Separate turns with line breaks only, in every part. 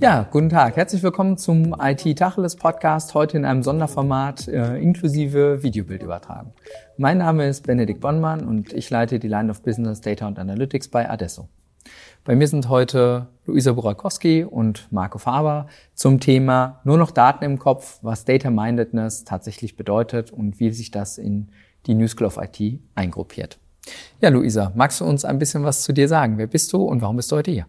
Ja, guten Tag. Herzlich willkommen zum IT Tacheles Podcast, heute in einem Sonderformat äh, inklusive Videobildübertragung. Mein Name ist Benedikt Bonnmann und ich leite die Line of Business Data und Analytics bei Adesso. Bei mir sind heute Luisa Burakowski und Marco Faber zum Thema nur noch Daten im Kopf, was Data Mindedness tatsächlich bedeutet und wie sich das in die News School of IT eingruppiert. Ja, Luisa, magst du uns ein bisschen was zu dir sagen? Wer bist du und warum bist du heute hier?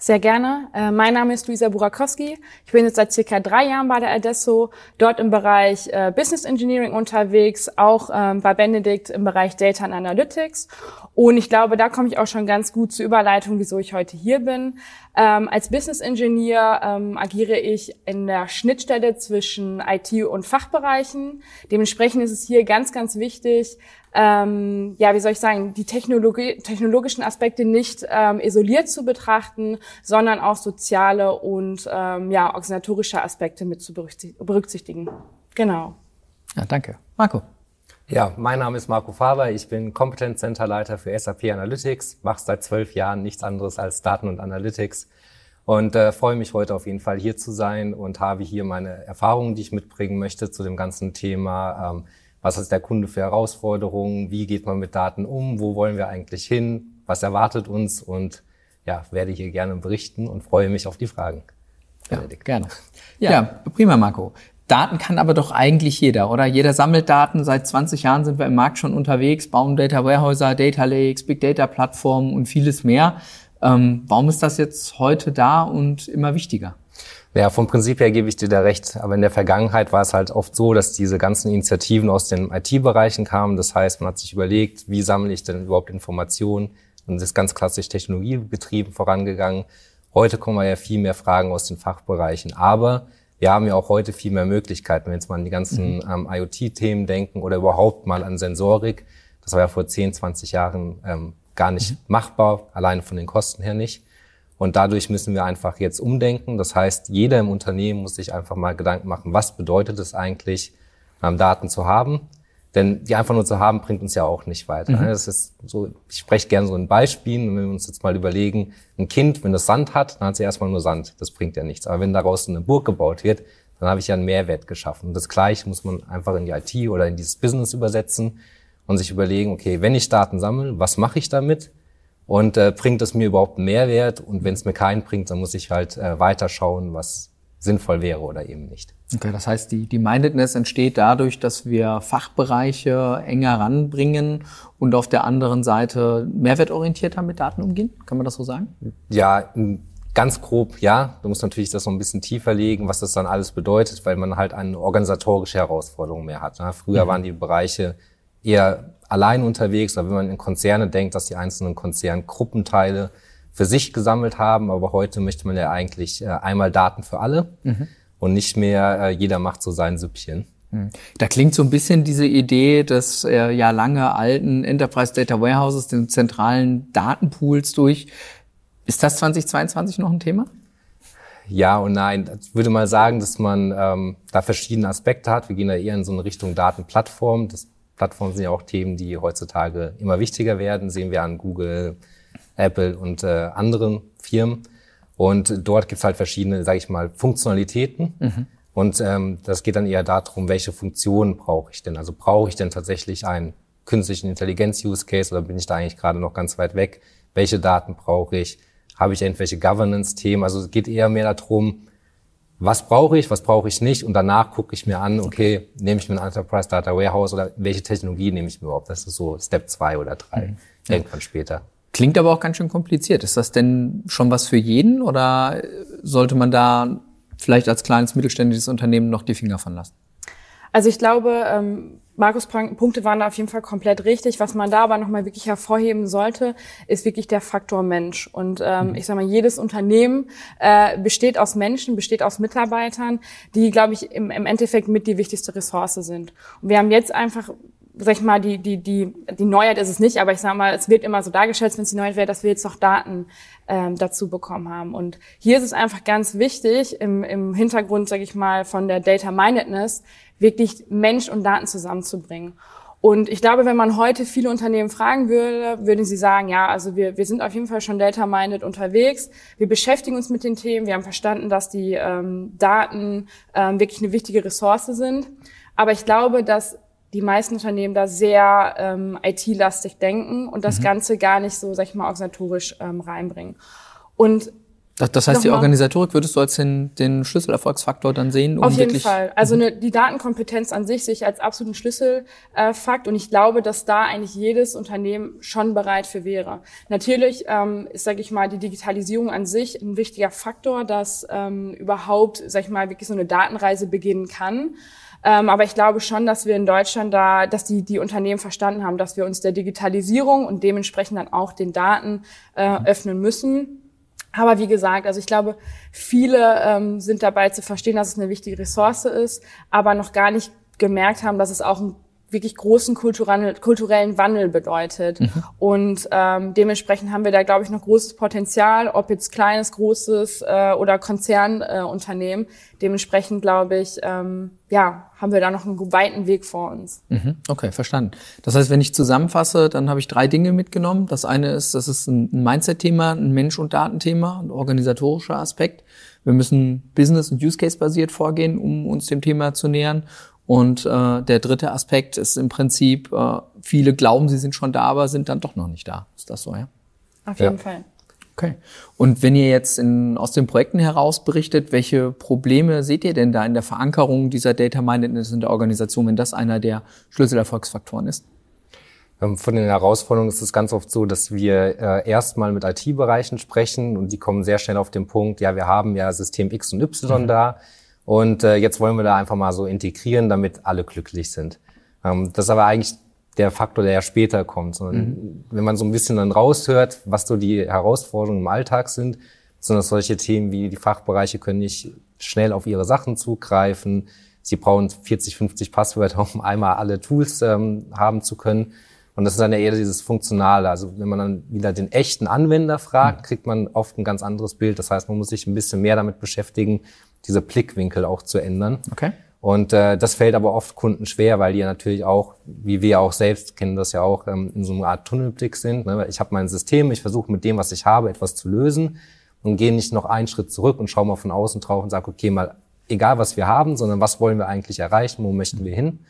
Sehr gerne. Äh, mein Name ist Luisa Burakowski. Ich bin jetzt seit circa drei Jahren bei der Adesso, dort im Bereich äh, Business Engineering unterwegs, auch ähm, bei Benedikt im Bereich Data and Analytics. Und ich glaube, da komme ich auch schon ganz gut zur Überleitung, wieso ich heute hier bin. Ähm, als Business Engineer ähm, agiere ich in der Schnittstelle zwischen IT und Fachbereichen. Dementsprechend ist es hier ganz, ganz wichtig, ähm, ja, wie soll ich sagen, die Technologie, technologischen Aspekte nicht ähm, isoliert zu betrachten, sondern auch soziale und ähm, ja, organisatorische Aspekte mit zu berücksichtigen. Genau.
Ja, danke. Marco.
Ja, mein Name ist Marco Faber. Ich bin Competence Center Leiter für SAP Analytics, mache seit zwölf Jahren nichts anderes als Daten und Analytics und äh, freue mich heute auf jeden Fall hier zu sein und habe hier meine Erfahrungen, die ich mitbringen möchte zu dem ganzen Thema. Ähm, was ist der Kunde für Herausforderungen? Wie geht man mit Daten um? Wo wollen wir eigentlich hin? Was erwartet uns? Und ja, werde hier gerne berichten und freue mich auf die Fragen.
Ja, gerne. Ja, ja, prima, Marco. Daten kann aber doch eigentlich jeder, oder? Jeder sammelt Daten. Seit 20 Jahren sind wir im Markt schon unterwegs, bauen Data Warehouser, Data Lakes, Big Data Plattformen und vieles mehr. Ähm, warum ist das jetzt heute da und immer wichtiger?
Ja, vom Prinzip her gebe ich dir da recht. Aber in der Vergangenheit war es halt oft so, dass diese ganzen Initiativen aus den IT-Bereichen kamen. Das heißt, man hat sich überlegt, wie sammle ich denn überhaupt Informationen? Und das ist ganz klassisch technologiebetrieben vorangegangen. Heute kommen ja viel mehr Fragen aus den Fachbereichen. Aber wir haben ja auch heute viel mehr Möglichkeiten, wenn jetzt mal an die ganzen mhm. ähm, IoT-Themen denken oder überhaupt mal an Sensorik. Das war ja vor 10, 20 Jahren ähm, gar nicht mhm. machbar, alleine von den Kosten her nicht. Und dadurch müssen wir einfach jetzt umdenken. Das heißt, jeder im Unternehmen muss sich einfach mal Gedanken machen, was bedeutet es eigentlich, ähm, Daten zu haben? Denn die einfach nur zu haben, bringt uns ja auch nicht weiter. Mhm. Das ist so, ich spreche gerne so in Beispielen. Und wenn wir uns jetzt mal überlegen, ein Kind, wenn es Sand hat, dann hat es erstmal nur Sand. Das bringt ja nichts. Aber wenn daraus eine Burg gebaut wird, dann habe ich ja einen Mehrwert geschaffen. Und das Gleiche muss man einfach in die IT oder in dieses Business übersetzen und sich überlegen, okay, wenn ich Daten sammle, was mache ich damit? Und äh, bringt es mir überhaupt einen Mehrwert? Und wenn es mir keinen bringt, dann muss ich halt äh, weiterschauen, was sinnvoll wäre oder eben nicht.
Okay, das heißt, die, die Mindedness entsteht dadurch, dass wir Fachbereiche enger ranbringen und auf der anderen Seite mehrwertorientierter mit Daten umgehen. Kann man das so sagen?
Ja, ganz grob ja. Du musst natürlich das so ein bisschen tiefer legen, was das dann alles bedeutet, weil man halt eine organisatorische Herausforderung mehr hat. Ne? Früher mhm. waren die Bereiche eher allein unterwegs, oder wenn man in Konzerne denkt, dass die einzelnen Konzerngruppenteile für sich gesammelt haben, aber heute möchte man ja eigentlich äh, einmal Daten für alle mhm. und nicht mehr äh, jeder macht so sein Süppchen.
Mhm. Da klingt so ein bisschen diese Idee des äh, ja lange alten Enterprise Data Warehouses, den zentralen Datenpools durch. Ist das 2022 noch ein Thema?
Ja und nein. Ich würde mal sagen, dass man ähm, da verschiedene Aspekte hat. Wir gehen da eher in so eine Richtung Datenplattform. Das Plattformen sind ja auch Themen, die heutzutage immer wichtiger werden. Sehen wir an Google, Apple und äh, anderen Firmen. Und dort gibt's halt verschiedene, sage ich mal, Funktionalitäten. Mhm. Und ähm, das geht dann eher darum, welche Funktionen brauche ich denn? Also brauche ich denn tatsächlich einen künstlichen Intelligenz-Use-Case oder bin ich da eigentlich gerade noch ganz weit weg? Welche Daten brauche ich? Habe ich irgendwelche Governance-Themen? Also es geht eher mehr darum, was brauche ich, was brauche ich nicht und danach gucke ich mir an, okay, nehme ich mir ein Enterprise Data Warehouse oder welche Technologie nehme ich mir überhaupt? Das ist so Step zwei oder drei, mhm. irgendwann später.
Klingt aber auch ganz schön kompliziert. Ist das denn schon was für jeden oder sollte man da vielleicht als kleines mittelständisches Unternehmen noch die Finger von lassen?
Also ich glaube, ähm, Markus Punkte waren da auf jeden Fall komplett richtig. Was man da aber nochmal wirklich hervorheben sollte, ist wirklich der Faktor Mensch. Und ähm, mhm. ich sage mal, jedes Unternehmen äh, besteht aus Menschen, besteht aus Mitarbeitern, die, glaube ich, im, im Endeffekt mit die wichtigste Ressource sind. Und wir haben jetzt einfach sag ich mal, die, die, die, die Neuheit ist es nicht, aber ich sag mal, es wird immer so dargestellt, wenn es die Neuheit wäre, dass wir jetzt noch Daten ähm, dazu bekommen haben. Und hier ist es einfach ganz wichtig, im, im Hintergrund, sag ich mal, von der Data Mindedness, wirklich Mensch und Daten zusammenzubringen. Und ich glaube, wenn man heute viele Unternehmen fragen würde, würden sie sagen, ja, also wir, wir sind auf jeden Fall schon data-minded unterwegs. Wir beschäftigen uns mit den Themen. Wir haben verstanden, dass die ähm, Daten ähm, wirklich eine wichtige Ressource sind. Aber ich glaube, dass die meisten Unternehmen da sehr ähm, IT-lastig denken und das mhm. Ganze gar nicht so, sag ich mal, organisatorisch ähm, reinbringen. Und
das, das heißt, die Organisatorik würdest du als den, den Schlüsselerfolgsfaktor dann sehen?
Um auf jeden Fall. Also mhm. ne, die Datenkompetenz an sich sehe ich als absoluten Schlüsselfakt und ich glaube, dass da eigentlich jedes Unternehmen schon bereit für wäre. Natürlich ähm, ist, sage ich mal, die Digitalisierung an sich ein wichtiger Faktor, dass ähm, überhaupt, sag ich mal, wirklich so eine Datenreise beginnen kann. Ähm, aber ich glaube schon, dass wir in Deutschland da, dass die, die Unternehmen verstanden haben, dass wir uns der Digitalisierung und dementsprechend dann auch den Daten äh, öffnen müssen. Aber wie gesagt, also ich glaube, viele ähm, sind dabei zu verstehen, dass es eine wichtige Ressource ist, aber noch gar nicht gemerkt haben, dass es auch ein wirklich großen kulturellen Wandel bedeutet. Mhm. Und ähm, dementsprechend haben wir da, glaube ich, noch großes Potenzial, ob jetzt kleines, großes äh, oder Konzernunternehmen. Äh, dementsprechend, glaube ich, ähm, ja, haben wir da noch einen weiten Weg vor uns.
Mhm. Okay, verstanden. Das heißt, wenn ich zusammenfasse, dann habe ich drei Dinge mitgenommen. Das eine ist, das ist ein Mindset-Thema, ein Mensch- und Datenthema, ein organisatorischer Aspekt. Wir müssen business- und use-case-basiert vorgehen, um uns dem Thema zu nähern. Und äh, der dritte Aspekt ist im Prinzip, äh, viele glauben, sie sind schon da, aber sind dann doch noch nicht da. Ist das so, ja?
Auf jeden ja. Fall.
Okay. Und wenn ihr jetzt in, aus den Projekten heraus berichtet, welche Probleme seht ihr denn da in der Verankerung dieser Data Mindedness in der Organisation, wenn das einer der Schlüsselerfolgsfaktoren ist?
Ähm, von den Herausforderungen ist es ganz oft so, dass wir äh, erstmal mit IT-Bereichen sprechen und die kommen sehr schnell auf den Punkt, ja, wir haben ja System X und Y mhm. da und äh, jetzt wollen wir da einfach mal so integrieren, damit alle glücklich sind. Ähm, das ist aber eigentlich der Faktor, der ja später kommt. Mhm. Wenn man so ein bisschen dann raushört, was so die Herausforderungen im Alltag sind, sondern solche Themen wie die Fachbereiche können nicht schnell auf ihre Sachen zugreifen. Sie brauchen 40, 50 Passwörter, um einmal alle Tools ähm, haben zu können. Und das ist dann eher dieses Funktionale. Also wenn man dann wieder den echten Anwender fragt, mhm. kriegt man oft ein ganz anderes Bild. Das heißt, man muss sich ein bisschen mehr damit beschäftigen, diese Blickwinkel auch zu ändern.
Okay.
Und äh, das fällt aber oft Kunden schwer, weil die ja natürlich auch, wie wir auch selbst kennen das ja auch, ähm, in so einer Art Tunnelblick sind. Ne? Ich habe mein System, ich versuche mit dem, was ich habe, etwas zu lösen und gehe nicht noch einen Schritt zurück und schaue mal von außen drauf und sage, okay, mal egal was wir haben, sondern was wollen wir eigentlich erreichen, wo möchten wir hin?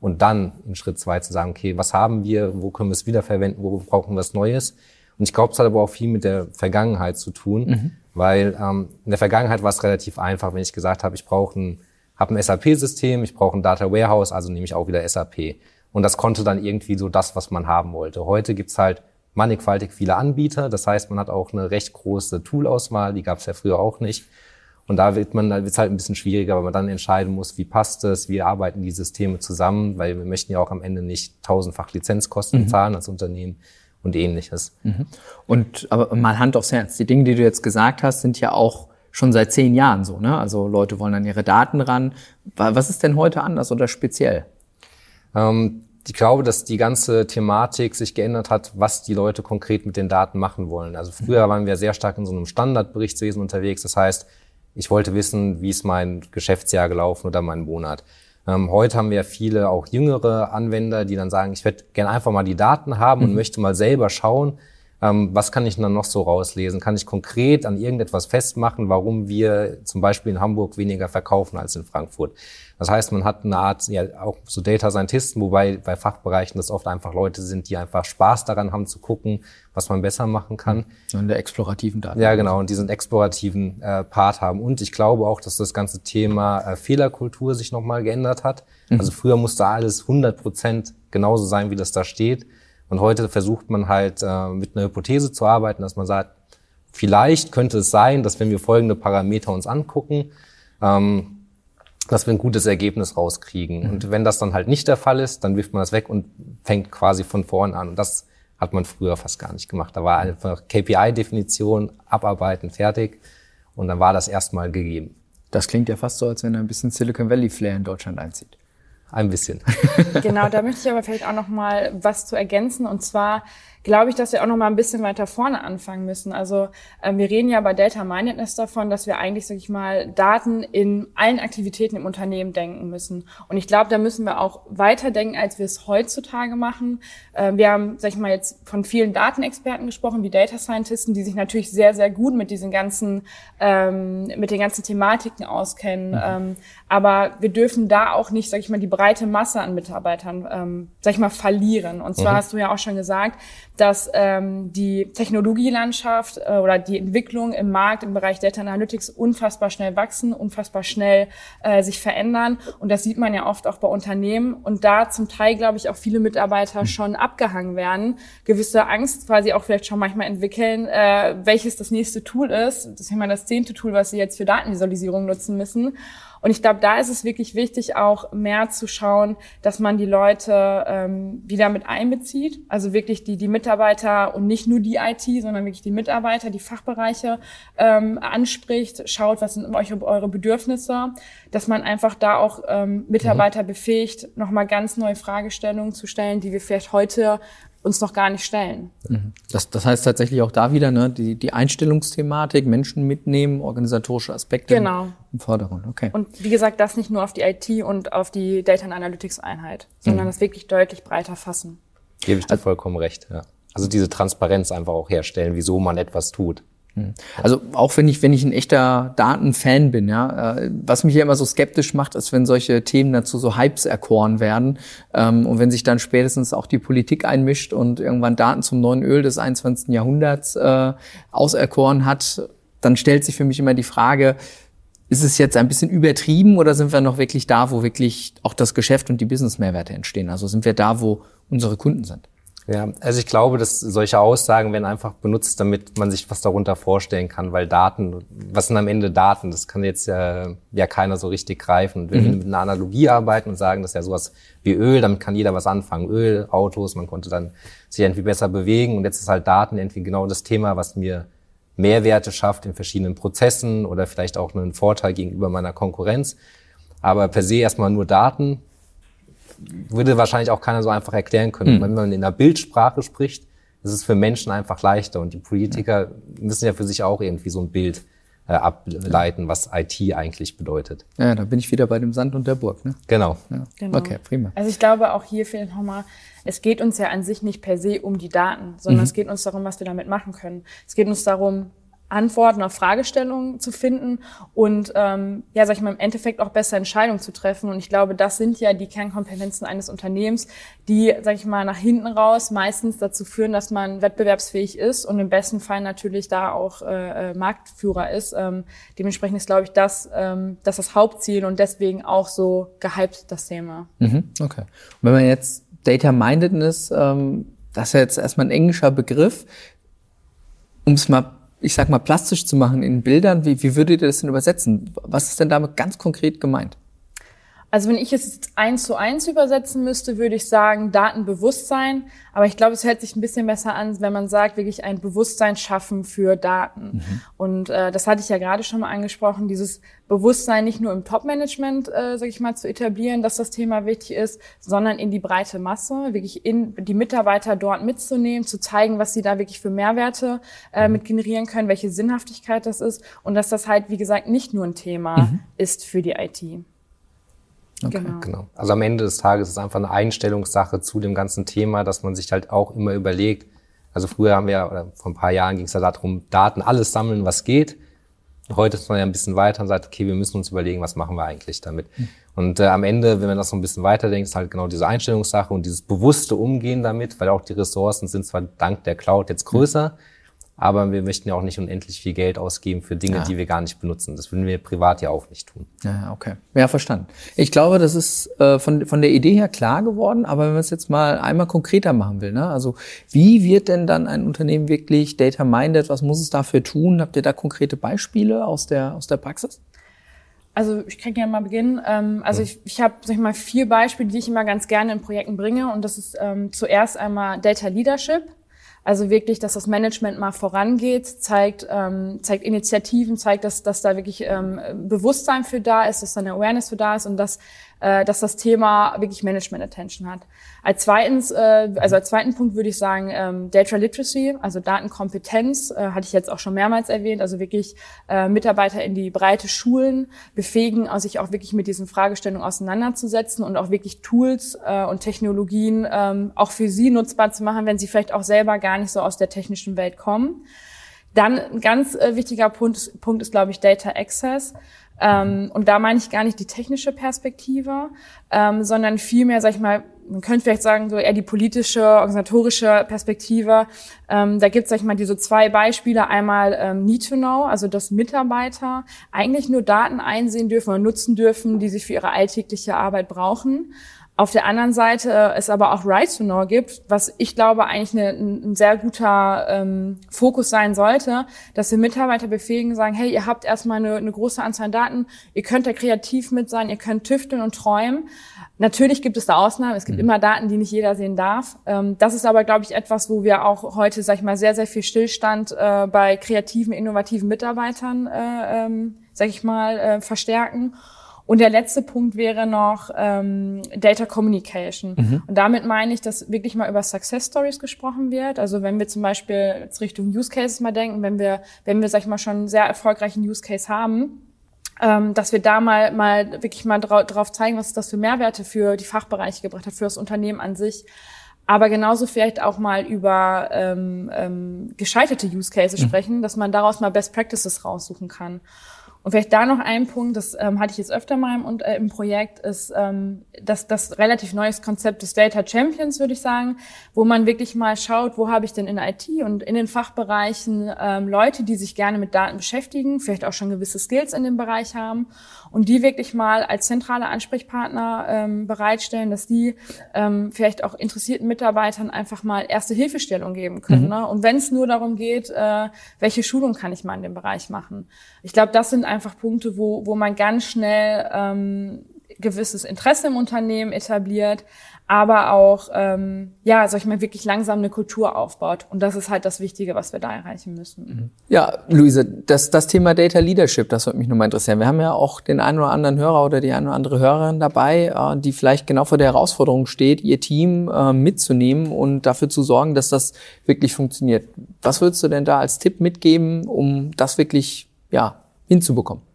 Und dann in Schritt zwei zu sagen, okay, was haben wir, wo können wir es wiederverwenden, wo brauchen wir was Neues? Und ich glaube, es hat aber auch viel mit der Vergangenheit zu tun. Mhm. Weil ähm, in der Vergangenheit war es relativ einfach, wenn ich gesagt habe, ich brauche ein, hab ein SAP-System, ich brauche ein Data Warehouse, also nehme ich auch wieder SAP. Und das konnte dann irgendwie so das, was man haben wollte. Heute gibt's halt mannigfaltig viele Anbieter. Das heißt, man hat auch eine recht große Toolauswahl, die gab's ja früher auch nicht. Und da wird man, da wird's halt ein bisschen schwieriger, weil man dann entscheiden muss, wie passt es, wie arbeiten die Systeme zusammen, weil wir möchten ja auch am Ende nicht tausendfach Lizenzkosten mhm. zahlen als Unternehmen und ähnliches.
Mhm. Und aber mal Hand aufs Herz, die Dinge, die du jetzt gesagt hast, sind ja auch schon seit zehn Jahren so. Ne? Also Leute wollen an ihre Daten ran. Was ist denn heute anders oder speziell?
Ähm, ich glaube, dass die ganze Thematik sich geändert hat, was die Leute konkret mit den Daten machen wollen. Also früher waren wir sehr stark in so einem Standardberichtswesen unterwegs. Das heißt, ich wollte wissen, wie ist mein Geschäftsjahr gelaufen oder mein Monat. Ähm, heute haben wir viele auch jüngere Anwender, die dann sagen, ich würde gerne einfach mal die Daten haben und mhm. möchte mal selber schauen, ähm, was kann ich dann noch so rauslesen? Kann ich konkret an irgendetwas festmachen, warum wir zum Beispiel in Hamburg weniger verkaufen als in Frankfurt? Das heißt, man hat eine Art, ja, auch so Data Scientisten, wobei bei Fachbereichen das oft einfach Leute sind, die einfach Spaß daran haben zu gucken, was man besser machen kann.
So in der explorativen Daten.
Ja, genau, und diesen explorativen äh, Part haben. Und ich glaube auch, dass das ganze Thema äh, Fehlerkultur sich nochmal geändert hat. Mhm. Also früher musste alles 100 Prozent genauso sein, wie das da steht. Und heute versucht man halt äh, mit einer Hypothese zu arbeiten, dass man sagt, vielleicht könnte es sein, dass wenn wir folgende Parameter uns angucken, ähm, dass wir ein gutes Ergebnis rauskriegen. Mhm. Und wenn das dann halt nicht der Fall ist, dann wirft man das weg und fängt quasi von vorn an. Und das hat man früher fast gar nicht gemacht. Da war einfach KPI-Definition, abarbeiten, fertig. Und dann war das erstmal gegeben.
Das klingt ja fast so, als wenn ein bisschen Silicon Valley Flair in Deutschland einzieht.
Ein bisschen.
genau, da möchte ich aber vielleicht auch noch mal was zu ergänzen. Und zwar glaube ich, dass wir auch noch mal ein bisschen weiter vorne anfangen müssen. Also äh, wir reden ja bei Data Mindedness davon, dass wir eigentlich, sag ich mal, Daten in allen Aktivitäten im Unternehmen denken müssen. Und ich glaube, da müssen wir auch weiter denken, als wir es heutzutage machen. Äh, wir haben, sag ich mal, jetzt von vielen Datenexperten gesprochen, wie Data Scientisten, die sich natürlich sehr, sehr gut mit diesen ganzen, ähm, mit den ganzen Thematiken auskennen. Mhm. Ähm, aber wir dürfen da auch nicht, sag ich mal, die breite Masse an Mitarbeitern, ähm, sag ich mal, verlieren. Und zwar mhm. hast du ja auch schon gesagt, dass ähm, die Technologielandschaft äh, oder die Entwicklung im Markt im Bereich Data Analytics unfassbar schnell wachsen, unfassbar schnell äh, sich verändern. Und das sieht man ja oft auch bei Unternehmen. Und da zum Teil, glaube ich, auch viele Mitarbeiter mhm. schon abgehangen werden, gewisse Angst quasi auch vielleicht schon manchmal entwickeln, äh, welches das nächste Tool ist. Das ist immer das zehnte Tool, was sie jetzt für Datenvisualisierung nutzen müssen. Und ich glaube, da ist es wirklich wichtig, auch mehr zu schauen, dass man die Leute ähm, wieder mit einbezieht. Also wirklich die, die Mitarbeiter und nicht nur die IT, sondern wirklich die Mitarbeiter, die Fachbereiche ähm, anspricht, schaut, was sind euch eure Bedürfnisse, dass man einfach da auch ähm, Mitarbeiter mhm. befähigt, nochmal ganz neue Fragestellungen zu stellen, die wir vielleicht heute uns noch gar nicht stellen.
Mhm. Das, das heißt tatsächlich auch da wieder, ne, die, die Einstellungsthematik, Menschen mitnehmen, organisatorische Aspekte
genau.
im Vordergrund. Okay.
Und wie gesagt, das nicht nur auf die IT und auf die Data and Analytics Einheit, sondern mhm. das wirklich deutlich breiter fassen.
Gebe ich dir also, vollkommen recht, ja. Also diese Transparenz einfach auch herstellen, wieso man etwas tut.
Hm. Also auch wenn ich, wenn ich ein echter Datenfan bin, ja, äh, was mich ja immer so skeptisch macht, ist, wenn solche Themen dazu so Hypes erkoren werden ähm, und wenn sich dann spätestens auch die Politik einmischt und irgendwann Daten zum neuen Öl des 21. Jahrhunderts äh, auserkoren hat, dann stellt sich für mich immer die Frage, ist es jetzt ein bisschen übertrieben oder sind wir noch wirklich da, wo wirklich auch das Geschäft und die Business-Mehrwerte entstehen? Also sind wir da, wo unsere Kunden sind?
Ja, also ich glaube, dass solche Aussagen werden einfach benutzt, damit man sich was darunter vorstellen kann, weil Daten, was sind am Ende Daten? Das kann jetzt ja, ja keiner so richtig greifen. Und wenn mhm. wir mit einer Analogie arbeiten und sagen, das ist ja sowas wie Öl, damit kann jeder was anfangen. Öl, Autos, man konnte dann sich irgendwie besser bewegen. Und jetzt ist halt Daten irgendwie genau das Thema, was mir Mehrwerte schafft in verschiedenen Prozessen oder vielleicht auch einen Vorteil gegenüber meiner Konkurrenz. Aber per se erstmal nur Daten würde wahrscheinlich auch keiner so einfach erklären können. Mhm. Wenn man in der Bildsprache spricht, ist es für Menschen einfach leichter. Und die Politiker müssen ja für sich auch irgendwie so ein Bild äh, ableiten, was IT eigentlich bedeutet.
Ja, da bin ich wieder bei dem Sand und der Burg. Ne?
Genau.
Ja. genau. Okay, prima.
Also ich glaube auch hier fehlt nochmal, es geht uns ja an sich nicht per se um die Daten, sondern mhm. es geht uns darum, was wir damit machen können. Es geht uns darum, Antworten auf Fragestellungen zu finden und ähm, ja, sag ich mal, im Endeffekt auch bessere Entscheidungen zu treffen. Und ich glaube, das sind ja die Kernkompetenzen eines Unternehmens, die, sag ich mal, nach hinten raus meistens dazu führen, dass man wettbewerbsfähig ist und im besten Fall natürlich da auch äh, äh Marktführer ist. Ähm, dementsprechend ist, glaube ich, das, ähm, das das Hauptziel und deswegen auch so gehypt das Thema.
Mhm, okay. Und wenn man jetzt Data Mindedness, ähm, das ist ja jetzt erstmal ein englischer Begriff, um es mal ich sag mal, plastisch zu machen in Bildern, wie, wie würdet ihr das denn übersetzen? Was ist denn damit ganz konkret gemeint?
Also wenn ich es jetzt eins zu eins übersetzen müsste, würde ich sagen Datenbewusstsein. Aber ich glaube, es hört sich ein bisschen besser an, wenn man sagt, wirklich ein Bewusstsein schaffen für Daten. Mhm. Und äh, das hatte ich ja gerade schon mal angesprochen, dieses Bewusstsein nicht nur im Top-Management, äh, sage ich mal, zu etablieren, dass das Thema wichtig ist, sondern in die breite Masse, wirklich in die Mitarbeiter dort mitzunehmen, zu zeigen, was sie da wirklich für Mehrwerte äh, mhm. mit generieren können, welche Sinnhaftigkeit das ist und dass das halt, wie gesagt, nicht nur ein Thema mhm. ist für die IT.
Okay. Genau. genau. Also am Ende des Tages ist es einfach eine Einstellungssache zu dem ganzen Thema, dass man sich halt auch immer überlegt. Also früher haben wir, oder vor ein paar Jahren ging es ja darum, Daten alles sammeln, was geht. Heute ist man ja ein bisschen weiter und sagt, okay, wir müssen uns überlegen, was machen wir eigentlich damit. Mhm. Und äh, am Ende, wenn man das so ein bisschen weiterdenkt, ist halt genau diese Einstellungssache und dieses bewusste Umgehen damit, weil auch die Ressourcen sind zwar dank der Cloud jetzt größer, mhm aber wir möchten ja auch nicht unendlich viel Geld ausgeben für Dinge, ja. die wir gar nicht benutzen. Das würden wir privat ja auch nicht tun.
Ja, okay. Ja, verstanden. Ich glaube, das ist äh, von, von der Idee her klar geworden, aber wenn man es jetzt mal einmal konkreter machen will, ne? also wie wird denn dann ein Unternehmen wirklich data-minded? Was muss es dafür tun? Habt ihr da konkrete Beispiele aus der, aus der Praxis?
Also ich kann gerne mal beginnen. Ähm, also ich, ich habe sag ich mal vier Beispiele, die ich immer ganz gerne in Projekten bringe und das ist ähm, zuerst einmal Data Leadership. Also wirklich, dass das Management mal vorangeht, zeigt, ähm, zeigt Initiativen, zeigt, dass, dass da wirklich ähm, Bewusstsein für da ist, dass da eine Awareness für da ist und dass äh, dass das Thema wirklich Management Attention hat. Als zweitens, äh, also als zweiten Punkt würde ich sagen, ähm, Data Literacy, also Datenkompetenz, äh, hatte ich jetzt auch schon mehrmals erwähnt, also wirklich äh, Mitarbeiter in die breite Schulen befähigen, sich auch wirklich mit diesen Fragestellungen auseinanderzusetzen und auch wirklich Tools äh, und Technologien ähm, auch für sie nutzbar zu machen, wenn sie vielleicht auch selber gar nicht so aus der technischen Welt kommen. Dann ein ganz äh, wichtiger Punkt, Punkt ist, glaube ich, Data Access. Ähm, und da meine ich gar nicht die technische Perspektive, ähm, sondern vielmehr, sag ich mal, man könnte vielleicht sagen, so eher die politische, organisatorische Perspektive. Ähm, da gibt es, sag ich mal, diese zwei Beispiele. Einmal ähm, Need to Know, also dass Mitarbeiter eigentlich nur Daten einsehen dürfen oder nutzen dürfen, die sie für ihre alltägliche Arbeit brauchen. Auf der anderen Seite äh, es aber auch Right to Know gibt, was ich glaube eigentlich eine, ein sehr guter ähm, Fokus sein sollte, dass wir Mitarbeiter befähigen, sagen, hey, ihr habt erstmal eine, eine große Anzahl an Daten, ihr könnt da kreativ mit sein, ihr könnt tüfteln und träumen. Natürlich gibt es da Ausnahmen, es gibt mhm. immer Daten, die nicht jeder sehen darf. Ähm, das ist aber, glaube ich, etwas, wo wir auch heute, sag ich mal, sehr, sehr viel Stillstand äh, bei kreativen, innovativen Mitarbeitern, äh, ähm, sag ich mal, äh, verstärken. Und der letzte Punkt wäre noch ähm, Data Communication. Mhm. Und damit meine ich, dass wirklich mal über Success Stories gesprochen wird. Also wenn wir zum Beispiel jetzt Richtung Use Cases mal denken, wenn wir, wenn wir, sag ich mal, schon einen sehr erfolgreichen Use Case haben, ähm, dass wir da mal, mal wirklich mal drau drauf zeigen, was das für Mehrwerte für die Fachbereiche gebracht hat, für das Unternehmen an sich aber genauso vielleicht auch mal über ähm, ähm, gescheiterte Use Cases mhm. sprechen, dass man daraus mal Best Practices raussuchen kann. Und vielleicht da noch ein Punkt, das ähm, hatte ich jetzt öfter mal im, äh, im Projekt, ist ähm, das, das relativ neues Konzept des Data Champions, würde ich sagen, wo man wirklich mal schaut, wo habe ich denn in IT und in den Fachbereichen ähm, Leute, die sich gerne mit Daten beschäftigen, vielleicht auch schon gewisse Skills in dem Bereich haben und die wirklich mal als zentrale Ansprechpartner ähm, bereitstellen, dass die ähm, vielleicht auch interessierten Mitarbeitern einfach mal erste Hilfestellung geben können. Mhm. Ne? Und wenn es nur darum geht, äh, welche Schulung kann ich mal in dem Bereich machen. Ich glaube, das sind einfach Punkte, wo, wo man ganz schnell ähm, gewisses Interesse im Unternehmen etabliert, aber auch, ähm, ja, sag ich mal, wirklich langsam eine Kultur aufbaut. Und das ist halt das Wichtige, was wir da erreichen müssen.
Mhm. Ja, Luise, das, das Thema Data Leadership, das würde mich nur mal interessieren. Wir haben ja auch den einen oder anderen Hörer oder die eine oder andere Hörerin dabei, äh, die vielleicht genau vor der Herausforderung steht, ihr Team äh, mitzunehmen und dafür zu sorgen, dass das wirklich funktioniert. Was würdest du denn da als Tipp mitgeben, um das wirklich, ja, hinzubekommen?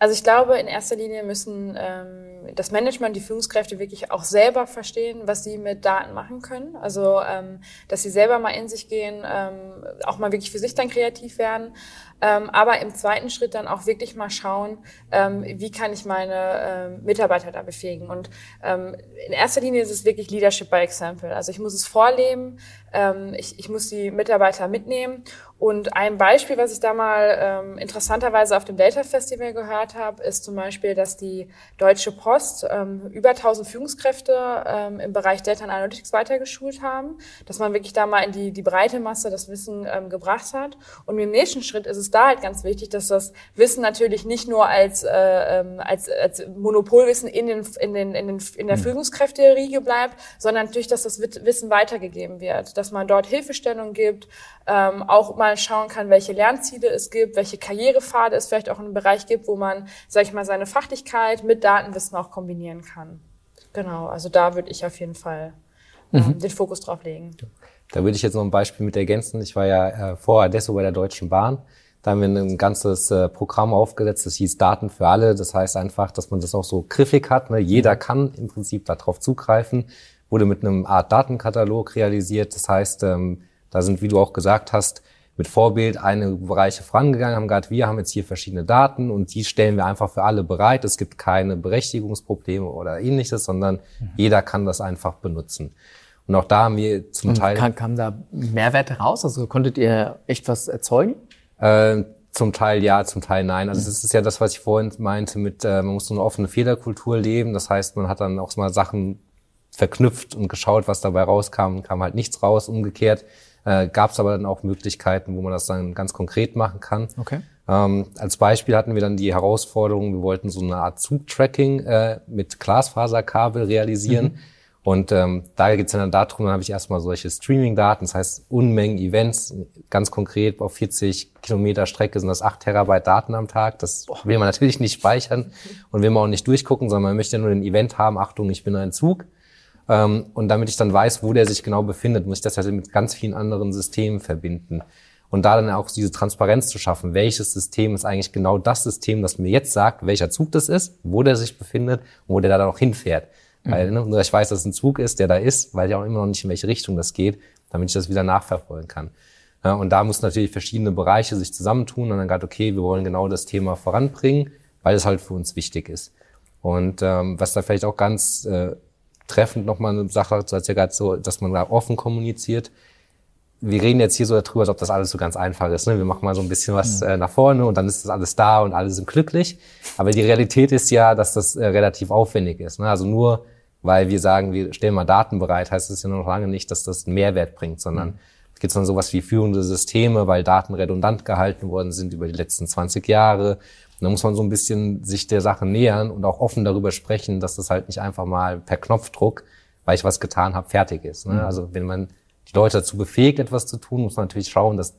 Also ich glaube, in erster Linie müssen ähm, das Management, die Führungskräfte wirklich auch selber verstehen, was sie mit Daten machen können. Also ähm, dass sie selber mal in sich gehen, ähm, auch mal wirklich für sich dann kreativ werden. Ähm, aber im zweiten Schritt dann auch wirklich mal schauen, ähm, wie kann ich meine ähm, Mitarbeiter da befähigen. Und ähm, in erster Linie ist es wirklich Leadership by Example. Also ich muss es vorleben, ähm, ich, ich muss die Mitarbeiter mitnehmen. Und ein Beispiel, was ich da mal ähm, interessanterweise auf dem Data Festival gehört habe, ist zum Beispiel, dass die Deutsche Post über 1000 Führungskräfte im Bereich Data Analytics weitergeschult haben, dass man wirklich da mal in die, die breite Masse das Wissen gebracht hat. Und im nächsten Schritt ist es da halt ganz wichtig, dass das Wissen natürlich nicht nur als, äh, ähm, als, als Monopolwissen in, den, in, den, in, den, in der mhm. Führungskräfte-Riege bleibt, sondern natürlich, dass das Wissen weitergegeben wird dass man dort Hilfestellung gibt, ähm, auch mal schauen kann, welche Lernziele es gibt, welche Karrierepfade es vielleicht auch in einem Bereich gibt, wo man, sage ich mal, seine Fachlichkeit mit Datenwissen auch kombinieren kann. Genau, also da würde ich auf jeden Fall ähm, mhm. den Fokus drauf legen.
Da würde ich jetzt noch ein Beispiel mit ergänzen. Ich war ja äh, vor Adesso bei der Deutschen Bahn. Da haben wir ein ganzes äh, Programm aufgesetzt, das hieß Daten für alle. Das heißt einfach, dass man das auch so griffig hat. Ne? Jeder kann im Prinzip darauf zugreifen wurde mit einem Art Datenkatalog realisiert. Das heißt, ähm, da sind, wie du auch gesagt hast, mit Vorbild eine Bereiche vorangegangen, haben gesagt, wir haben jetzt hier verschiedene Daten und die stellen wir einfach für alle bereit. Es gibt keine Berechtigungsprobleme oder ähnliches, sondern mhm. jeder kann das einfach benutzen. Und auch da haben wir zum
und
Teil...
Kam, kam da Mehrwerte raus? Also konntet ihr echt was erzeugen?
Äh, zum Teil ja, zum Teil nein. Also es ist ja das, was ich vorhin meinte mit, äh, man muss so eine offene Fehlerkultur leben. Das heißt, man hat dann auch mal Sachen verknüpft und geschaut, was dabei rauskam, kam halt nichts raus. Umgekehrt äh, gab es aber dann auch Möglichkeiten, wo man das dann ganz konkret machen kann.
Okay.
Ähm, als Beispiel hatten wir dann die Herausforderung, wir wollten so eine Art Zugtracking äh, mit Glasfaserkabel realisieren. Mhm. Und ähm, da geht es dann darum, dann habe ich erstmal solche Streaming-Daten, das heißt Unmengen Events, ganz konkret auf 40 Kilometer Strecke sind das 8 Terabyte Daten am Tag. Das will man natürlich nicht speichern und will man auch nicht durchgucken, sondern man möchte nur ein Event haben, Achtung, ich bin ein Zug. Ähm, und damit ich dann weiß, wo der sich genau befindet, muss ich das halt mit ganz vielen anderen Systemen verbinden. Und da dann auch diese Transparenz zu schaffen, welches System ist eigentlich genau das System, das mir jetzt sagt, welcher Zug das ist, wo der sich befindet und wo der da dann auch hinfährt. Mhm. Weil ne, ich weiß, dass es ein Zug ist, der da ist, weil ich auch immer noch nicht in welche Richtung das geht, damit ich das wieder nachverfolgen kann. Ja, und da muss natürlich verschiedene Bereiche sich zusammentun und dann gesagt, okay, wir wollen genau das Thema voranbringen, weil es halt für uns wichtig ist. Und ähm, was da vielleicht auch ganz äh, treffend nochmal eine Sache, so als ja gerade so, dass man da offen kommuniziert. Wir reden jetzt hier so darüber, als ob das alles so ganz einfach ist. Ne? Wir machen mal so ein bisschen was mhm. äh, nach vorne und dann ist das alles da und alle sind glücklich. Aber die Realität ist ja, dass das äh, relativ aufwendig ist. Ne? Also nur weil wir sagen, wir stellen mal Daten bereit, heißt es ja noch lange nicht, dass das einen Mehrwert bringt, sondern mhm. es gibt dann sowas wie führende Systeme, weil Daten redundant gehalten worden sind über die letzten 20 Jahre. Und da muss man so ein bisschen sich der Sache nähern und auch offen darüber sprechen, dass das halt nicht einfach mal per Knopfdruck, weil ich was getan habe, fertig ist. Ne? Mhm. Also wenn man die Leute dazu befähigt, etwas zu tun, muss man natürlich schauen, dass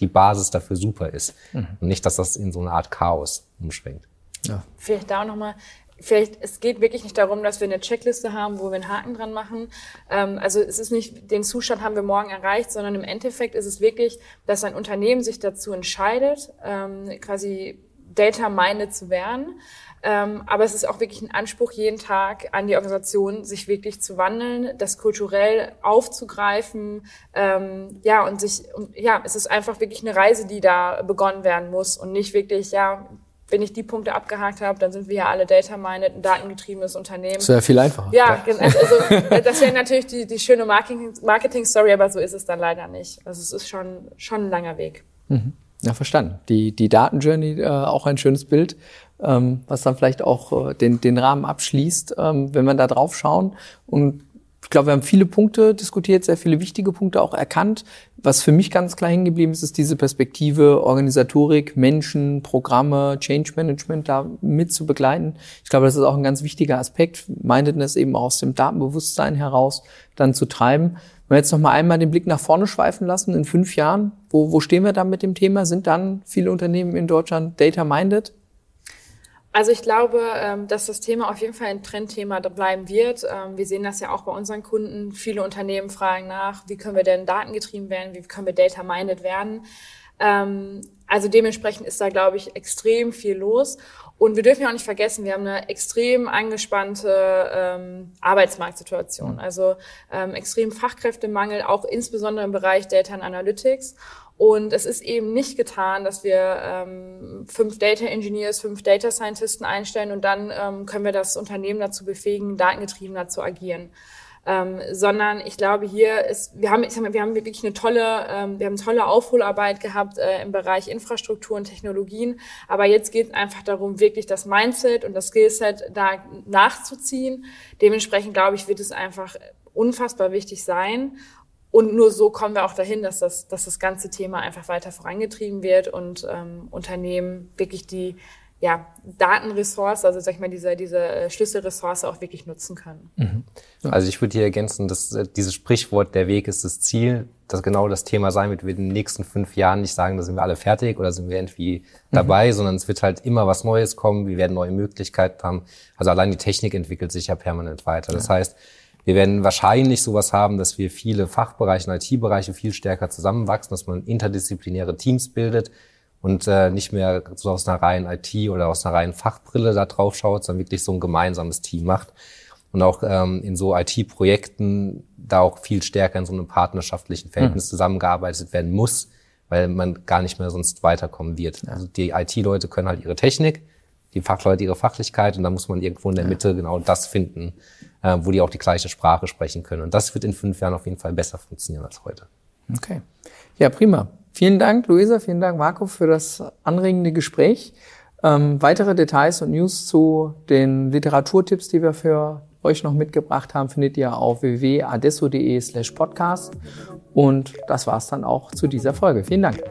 die Basis dafür super ist. Mhm. Und nicht, dass das in so eine Art Chaos umschwenkt.
Ja. Vielleicht da auch nochmal, vielleicht, es geht wirklich nicht darum, dass wir eine Checkliste haben, wo wir einen Haken dran machen. Ähm, also es ist nicht, den Zustand haben wir morgen erreicht, sondern im Endeffekt ist es wirklich, dass ein Unternehmen sich dazu entscheidet, ähm, quasi data-minded zu werden. Ähm, aber es ist auch wirklich ein Anspruch jeden Tag an die Organisation, sich wirklich zu wandeln, das kulturell aufzugreifen. Ähm, ja, und sich, und, ja, es ist einfach wirklich eine Reise, die da begonnen werden muss und nicht wirklich, ja, wenn ich die Punkte abgehakt habe, dann sind wir ja alle data-minded, ein datengetriebenes Unternehmen.
Das wäre viel einfacher.
Ja, ja. Also, also das wäre natürlich die, die schöne Marketing-Story, aber so ist es dann leider nicht. Also es ist schon, schon ein langer Weg.
Mhm. Ja, verstanden. Die, die Datenjourney, äh, auch ein schönes Bild, ähm, was dann vielleicht auch äh, den, den Rahmen abschließt, ähm, wenn man da drauf schauen und ich glaube, wir haben viele Punkte diskutiert, sehr viele wichtige Punkte auch erkannt. Was für mich ganz klar hängen geblieben ist, ist diese Perspektive Organisatorik, Menschen, Programme, Change Management da mit zu begleiten. Ich glaube, das ist auch ein ganz wichtiger Aspekt, Mindedness eben aus dem Datenbewusstsein heraus dann zu treiben. Wenn wir jetzt noch mal einmal den Blick nach vorne schweifen lassen, in fünf Jahren, wo, wo stehen wir dann mit dem Thema? Sind dann viele Unternehmen in Deutschland data-minded?
Also ich glaube, ähm, dass das Thema auf jeden Fall ein Trendthema bleiben wird. Ähm, wir sehen das ja auch bei unseren Kunden. Viele Unternehmen fragen nach, wie können wir denn datengetrieben werden, wie können wir data-minded werden. Ähm, also dementsprechend ist da, glaube ich, extrem viel los. Und wir dürfen ja auch nicht vergessen, wir haben eine extrem angespannte ähm, Arbeitsmarktsituation. Also ähm, extrem Fachkräftemangel, auch insbesondere im Bereich Data and Analytics. Und es ist eben nicht getan, dass wir ähm, fünf Data Engineers, fünf Data Scientisten einstellen und dann ähm, können wir das Unternehmen dazu befähigen, datengetriebener zu agieren. Ähm, sondern ich glaube, hier ist, wir haben, ich sag mal, wir haben wirklich eine tolle, ähm, wir haben tolle Aufholarbeit gehabt äh, im Bereich Infrastruktur und Technologien. Aber jetzt geht es einfach darum, wirklich das Mindset und das Skillset da nachzuziehen. Dementsprechend glaube ich, wird es einfach unfassbar wichtig sein. Und nur so kommen wir auch dahin, dass das, dass das ganze Thema einfach weiter vorangetrieben wird und ähm, Unternehmen wirklich die ja, Datenressource, also sag ich mal, diese, diese äh, Schlüsselressource auch wirklich nutzen können. Mhm.
Also ich würde hier ergänzen, dass äh, dieses Sprichwort, der Weg ist das Ziel, dass genau das Thema sein wird, wir in den nächsten fünf Jahren nicht sagen, da sind wir alle fertig oder sind wir irgendwie mhm. dabei, sondern es wird halt immer was Neues kommen, wir werden neue Möglichkeiten haben. Also allein die Technik entwickelt sich ja permanent weiter. Das ja. heißt, wir werden wahrscheinlich sowas haben, dass wir viele Fachbereiche und IT-Bereiche viel stärker zusammenwachsen, dass man interdisziplinäre Teams bildet und äh, nicht mehr so aus einer reinen IT oder aus einer reinen Fachbrille da drauf schaut, sondern wirklich so ein gemeinsames Team macht. Und auch ähm, in so IT-Projekten da auch viel stärker in so einem partnerschaftlichen Verhältnis mhm. zusammengearbeitet werden muss, weil man gar nicht mehr sonst weiterkommen wird. Ja. Also die IT-Leute können halt ihre Technik, die Fachleute ihre Fachlichkeit und da muss man irgendwo in der Mitte genau das finden, äh, wo die auch die gleiche Sprache sprechen können. Und das wird in fünf Jahren auf jeden Fall besser funktionieren als heute.
Okay. Ja, prima. Vielen Dank, Luisa, vielen Dank, Marco, für das anregende Gespräch. Ähm, weitere Details und News zu den Literaturtipps, die wir für euch noch mitgebracht haben, findet ihr auf www.adesso.de slash podcast. Und das war's dann auch zu dieser Folge. Vielen Dank.